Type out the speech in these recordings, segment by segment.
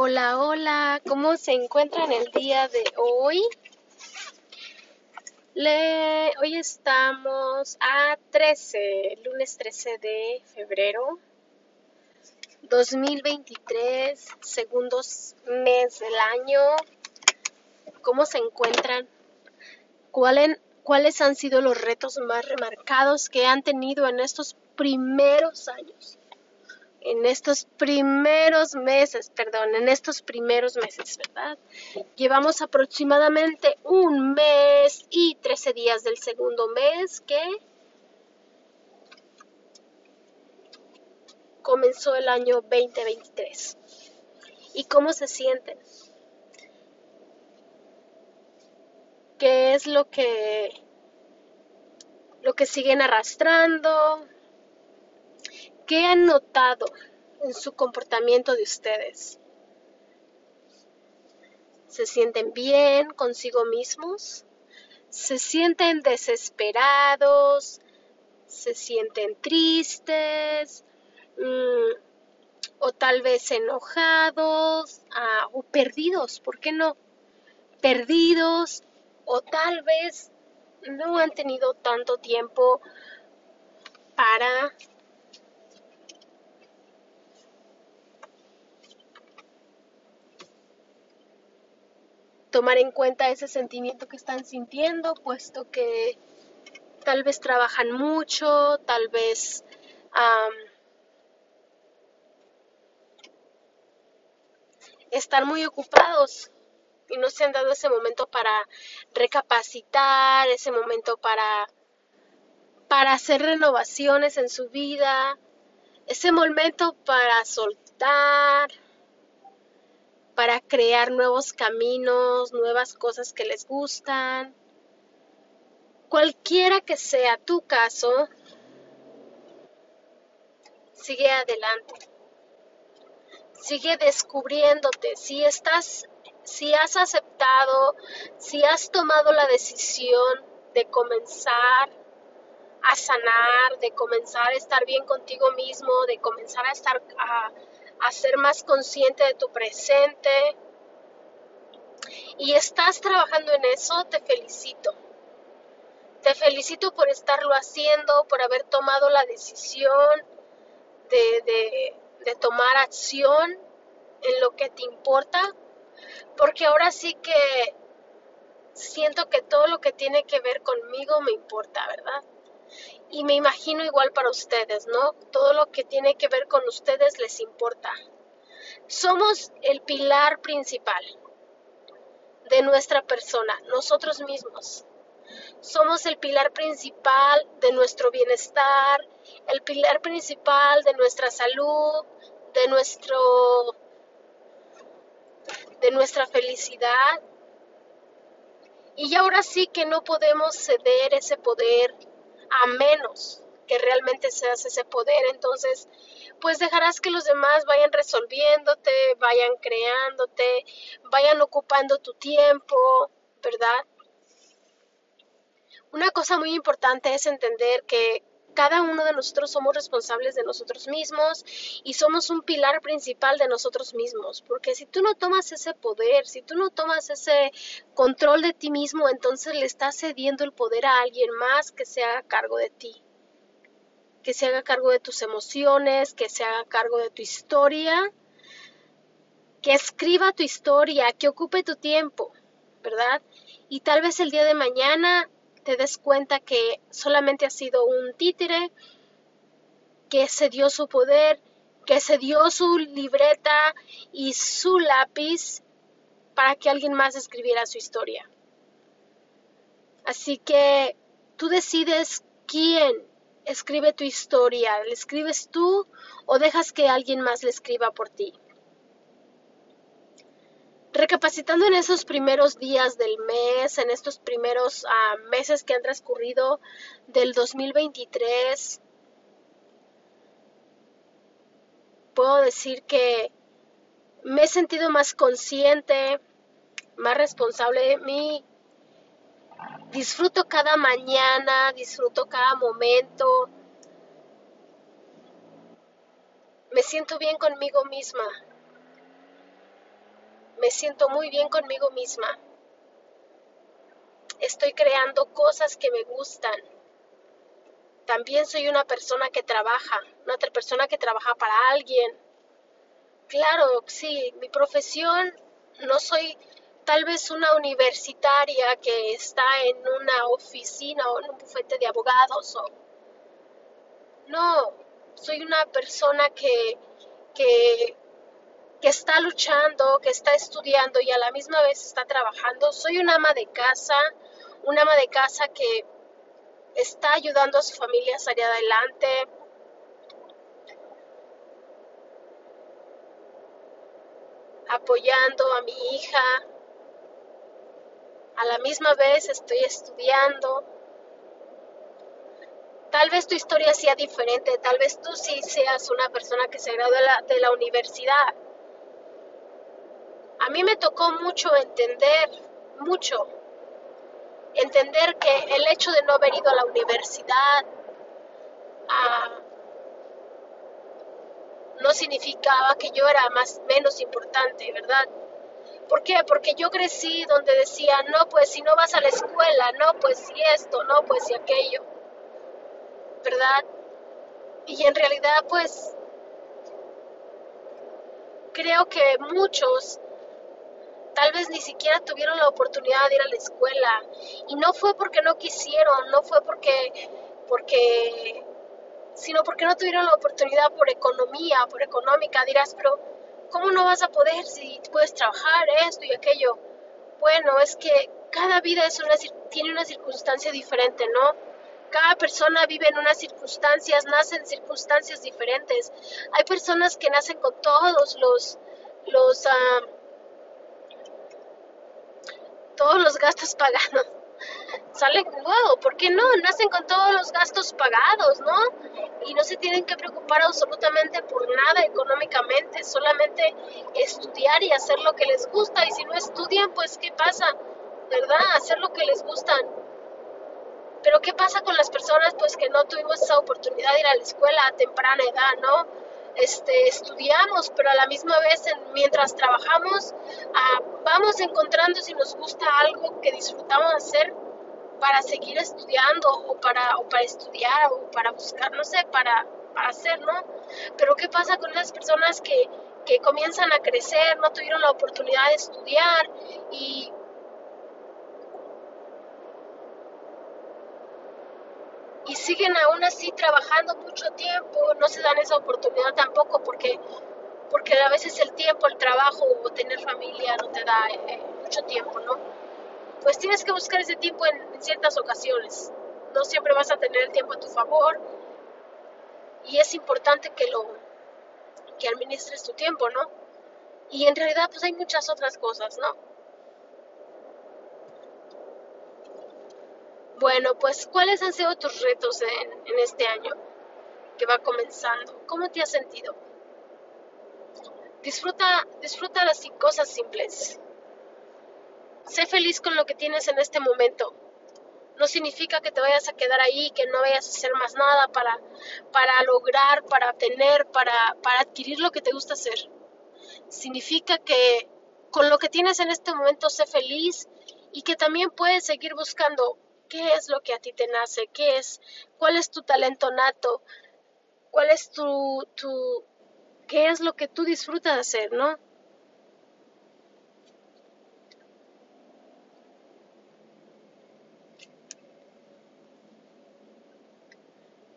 Hola, hola, ¿cómo se encuentran el día de hoy? Hoy estamos a 13, lunes 13 de febrero 2023, segundos mes del año. ¿Cómo se encuentran? ¿Cuáles han sido los retos más remarcados que han tenido en estos primeros años? En estos primeros meses, perdón, en estos primeros meses, ¿verdad? Llevamos aproximadamente un mes y 13 días del segundo mes que comenzó el año 2023. ¿Y cómo se sienten? ¿Qué es lo que lo que siguen arrastrando? ¿Qué han notado en su comportamiento de ustedes? ¿Se sienten bien consigo mismos? ¿Se sienten desesperados? ¿Se sienten tristes? Mm, ¿O tal vez enojados? Ah, ¿O perdidos? ¿Por qué no? Perdidos o tal vez no han tenido tanto tiempo para tomar en cuenta ese sentimiento que están sintiendo, puesto que tal vez trabajan mucho, tal vez están muy ocupados y no se han dado ese momento para recapacitar, ese momento para, para hacer renovaciones en su vida, ese momento para soltar, para crear nuevos caminos, nuevas cosas que les gustan. Cualquiera que sea tu caso, sigue adelante. Sigue descubriéndote. Si estás, si has aceptado, si has tomado la decisión de comenzar a sanar, de comenzar a estar bien contigo mismo, de comenzar a estar a, a ser más consciente de tu presente y estás trabajando en eso, te felicito. Te felicito por estarlo haciendo, por haber tomado la decisión de, de, tomar acción en lo que te importa, porque ahora sí que siento que todo lo que tiene que ver conmigo me importa, ¿verdad? Y me imagino igual para ustedes, ¿no? Todo lo que tiene que ver con ustedes les importa. Somos el pilar principal de nuestra persona, nosotros mismos. Somos el pilar principal de nuestro bienestar, el pilar principal de nuestra salud, de nuestro de nuestra felicidad. Y ahora sí que no podemos ceder ese poder a menos que realmente seas ese poder, entonces pues dejarás que los demás vayan resolviéndote, vayan creándote, vayan ocupando tu tiempo, ¿verdad? Una cosa muy importante es entender que cada uno de nosotros somos responsables de nosotros mismos y somos un pilar principal de nosotros mismos, porque si tú no tomas ese poder, si tú no tomas ese control de ti mismo, entonces le estás cediendo el poder a alguien más que se haga cargo de ti, que se haga cargo de tus emociones, que se haga cargo de tu historia, que escriba tu historia, que ocupe tu tiempo, ¿verdad? Y tal vez el día de mañana te des cuenta que solamente ha sido un títere, que se dio su poder, que se dio su libreta y su lápiz para que alguien más escribiera su historia. Así que tú decides quién escribe tu historia, ¿la escribes tú o dejas que alguien más la escriba por ti? Recapacitando en esos primeros días del mes, en estos primeros ah, meses que han transcurrido del 2023, puedo decir que me he sentido más consciente, más responsable de mí. Disfruto cada mañana, disfruto cada momento. Me siento bien conmigo misma me siento muy bien conmigo misma. Estoy creando cosas que me gustan. También soy una persona que trabaja, una otra persona que trabaja para alguien. Claro, sí, mi profesión no soy tal vez una universitaria que está en una oficina o en un bufete de abogados o no, soy una persona que, que, que está luchando, que está estudiando y a la misma vez está trabajando. Soy una ama de casa, una ama de casa que está ayudando a su familia a salir adelante. apoyando a mi hija. A la misma vez estoy estudiando. Tal vez tu historia sea diferente, tal vez tú sí seas una persona que se la, de la universidad. A mí me tocó mucho entender, mucho, entender que el hecho de no haber ido a la universidad ah, no significaba que yo era más menos importante, ¿verdad? ¿Por qué? Porque yo crecí donde decía, no, pues si no vas a la escuela, no, pues si esto, no, pues si aquello, ¿verdad? Y en realidad, pues, creo que muchos tal vez ni siquiera tuvieron la oportunidad de ir a la escuela. Y no fue porque no quisieron, no fue porque, porque, sino porque no tuvieron la oportunidad por economía, por económica. Dirás, pero ¿cómo no vas a poder si puedes trabajar esto y aquello? Bueno, es que cada vida es una, tiene una circunstancia diferente, ¿no? Cada persona vive en unas circunstancias, nace en circunstancias diferentes. Hay personas que nacen con todos los, los, uh, todos los gastos pagados. Salen, wow, ¿por qué no? Nacen con todos los gastos pagados, ¿no? Y no se tienen que preocupar absolutamente por nada económicamente, solamente estudiar y hacer lo que les gusta. Y si no estudian, pues ¿qué pasa? ¿Verdad? Hacer lo que les gustan. Pero ¿qué pasa con las personas pues que no tuvimos esa oportunidad de ir a la escuela a temprana edad, ¿no? Este, estudiamos, pero a la misma vez mientras trabajamos ah, vamos encontrando si nos gusta algo que disfrutamos hacer para seguir estudiando o para, o para estudiar o para buscar, no sé, para, para hacer, ¿no? Pero ¿qué pasa con esas personas que, que comienzan a crecer, no tuvieron la oportunidad de estudiar y y siguen aún así trabajando mucho tiempo, no se dan esa oportunidad tampoco porque, porque a veces el tiempo, el trabajo o tener familia no te da eh, mucho tiempo, ¿no? Pues tienes que buscar ese tiempo en, ciertas ocasiones. No siempre vas a tener el tiempo a tu favor y es importante que lo que administres tu tiempo, ¿no? Y en realidad pues hay muchas otras cosas, ¿no? Bueno, pues ¿cuáles han sido tus retos en, este año que va comenzando? ¿Cómo te has sentido? Disfruta, disfruta las cosas simples. Sé feliz con lo que tienes en este momento. No significa que te vayas a quedar ahí, que no vayas a hacer más nada para, lograr, para tener, para, para adquirir lo que te gusta hacer. Significa que con lo que tienes en este momento sé feliz y que también puedes seguir buscando qué es lo que a ti te nace, qué es, cuál es tu talento nato, cuál es tu, qué es lo que tú disfrutas hacer, ¿no?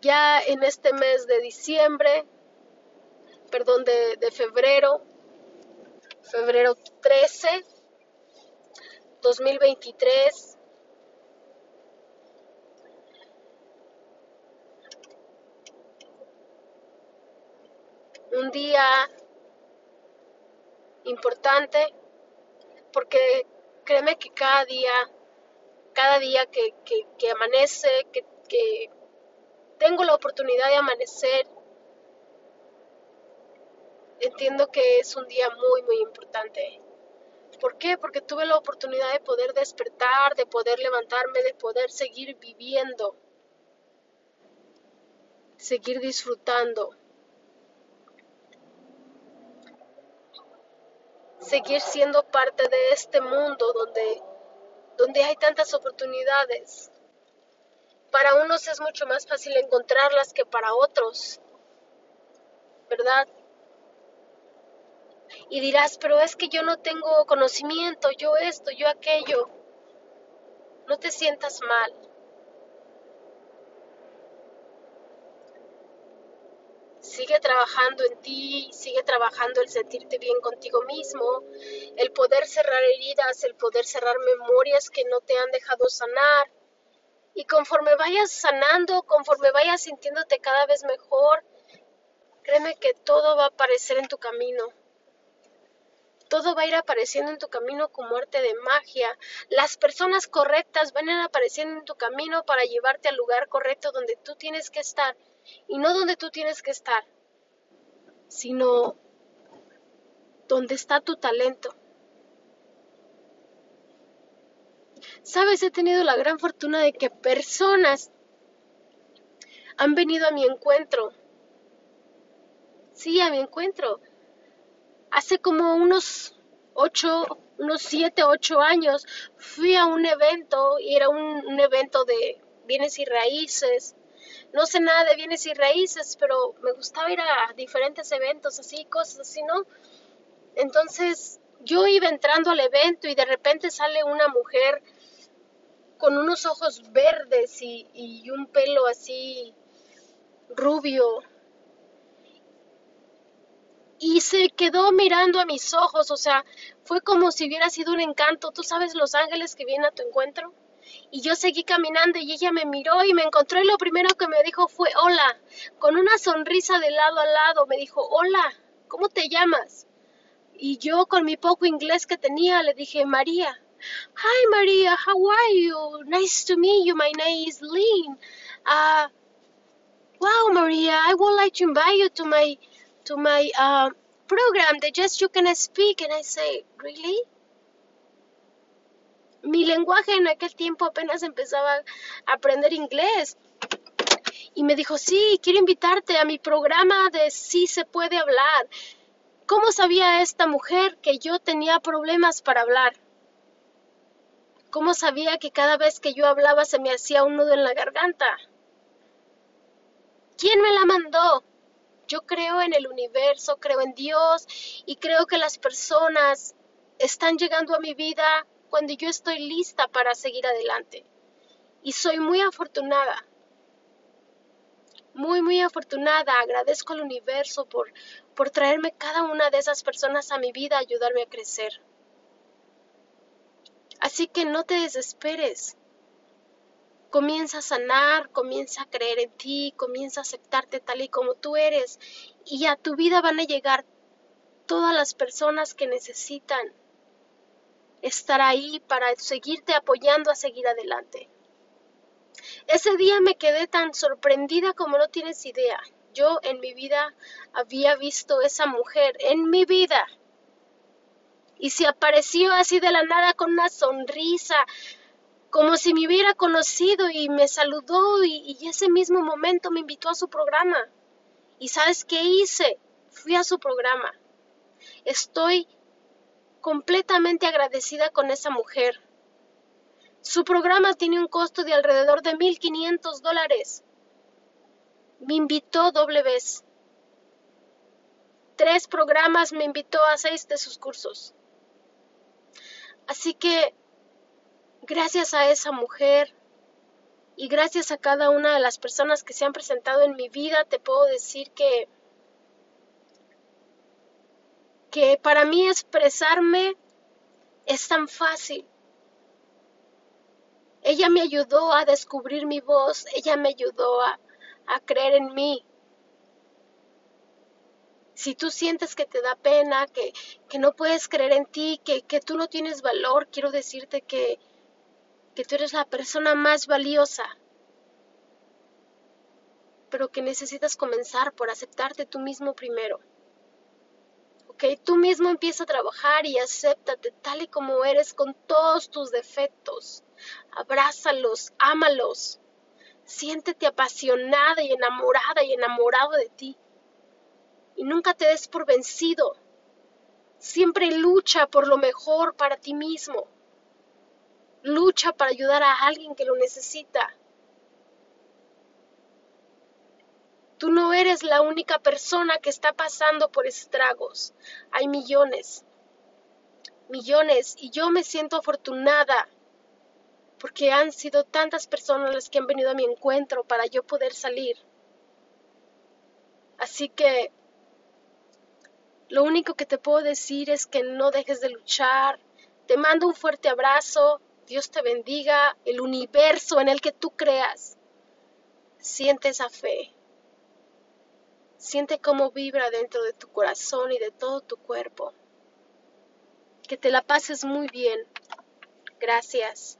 Ya en este mes de diciembre, perdón, de, de febrero, febrero 13, 2023, un día importante porque créeme que cada día, cada día que, que, amanece, que, que tengo la oportunidad de amanecer, entiendo que es un día muy, muy importante. ¿Por qué? Porque tuve la oportunidad de poder despertar, de poder levantarme, de poder seguir viviendo, seguir disfrutando. Seguir siendo parte de este mundo donde, donde hay tantas oportunidades. Para unos es mucho más fácil encontrarlas que para otros, ¿verdad? Y dirás, pero es que yo no tengo conocimiento, yo esto, yo aquello. No te sientas mal. Sigue trabajando en ti, sigue trabajando el sentirte bien contigo mismo, el poder cerrar heridas, el poder cerrar memorias que no te han dejado sanar. Y conforme vayas sanando, conforme vayas sintiéndote cada vez mejor, créeme que todo va a aparecer en tu camino. Todo va a ir apareciendo en tu camino como arte de magia. Las personas correctas van a ir apareciendo en tu camino para llevarte al lugar correcto donde tú tienes que estar y no donde tú tienes que estar, sino donde está tu talento. Sabes, he tenido la gran fortuna de que personas han venido a mi encuentro. Sí, a mi encuentro. Hace como unos ocho, unos siete, ocho años fui a un evento y era un, evento de bienes y raíces no sé nada de bienes y raíces, pero me gustaba ir a diferentes eventos, así, cosas así, ¿no? Entonces yo iba entrando al evento y de repente sale una mujer con unos ojos verdes y un pelo así rubio. Y se quedó mirando a mis ojos, o sea, fue como si hubiera sido un encanto. ¿Tú sabes los ángeles que vienen a tu encuentro? Y yo seguí caminando y ella me miró y me encontró y lo primero que me dijo fue hola, con una sonrisa de lado a lado. Me dijo, hola, ¿cómo te llamas? Y yo con mi poco inglés que tenía le dije, María. Hi Maria, how are you? Nice to meet you. My name is Lynn. Uh, wow, Maria, I would like to invite you to my to my uh, program. The Just You Can Speak. And I say, really? mi lenguaje en aquel tiempo apenas empezaba a aprender inglés. Y me dijo, sí, quiero invitarte a mi programa de Sí se puede hablar. ¿Cómo sabía esta mujer que yo tenía problemas para hablar? ¿Cómo sabía que cada vez que yo hablaba se me hacía un nudo en la garganta? ¿Quién me la mandó? Yo creo en el universo, creo en Dios y creo que las personas están llegando a mi vida cuando yo estoy lista para seguir adelante. Y soy muy afortunada, muy, muy afortunada. Agradezco al universo por, por traerme cada una de esas personas a mi vida, ayudarme a crecer. Así que no te desesperes. Comienza a sanar, comienza a creer en ti, comienza a aceptarte tal y como tú eres. Y a tu vida van a llegar todas las personas que necesitan estar ahí para seguirte apoyando a seguir adelante. Ese día me quedé tan sorprendida como no tienes idea. Yo en mi vida había visto esa mujer, en mi vida. Y se apareció así de la nada con una sonrisa, como si me hubiera conocido y me saludó y, ese mismo momento me invitó a su programa. ¿Y sabes qué hice? Fui a su programa. Estoy completamente agradecida con esa mujer. Su programa tiene un costo de alrededor de 1.500 dólares. Me invitó doble vez. Tres programas me invitó a seis de sus cursos. Así que, gracias a esa mujer y gracias a cada una de las personas que se han presentado en mi vida, te puedo decir que que para mí expresarme es tan fácil. Ella me ayudó a descubrir mi voz, ella me ayudó a, creer en mí. Si tú sientes que te da pena, que, no puedes creer en ti, que, que, tú no tienes valor, quiero decirte que, que tú eres la persona más valiosa, pero que necesitas comenzar por aceptarte tú mismo primero. Tú mismo empieza a trabajar y acéptate tal y como eres con todos tus defectos. Abrázalos, ámalos. Siéntete apasionada y enamorada y enamorado de ti. Y nunca te des por vencido. Siempre lucha por lo mejor para ti mismo. Lucha para ayudar a alguien que lo necesita. Tú no eres la única persona que está pasando por estragos. Hay millones, millones, y yo me siento afortunada porque han sido tantas personas las que han venido a mi encuentro para yo poder salir. Así que lo único que te puedo decir es que no dejes de luchar. Te mando un fuerte abrazo. Dios te bendiga. El universo en el que tú creas. Siente esa fe. Siente cómo vibra dentro de tu corazón y de todo tu cuerpo. Que te la pases muy bien. Gracias.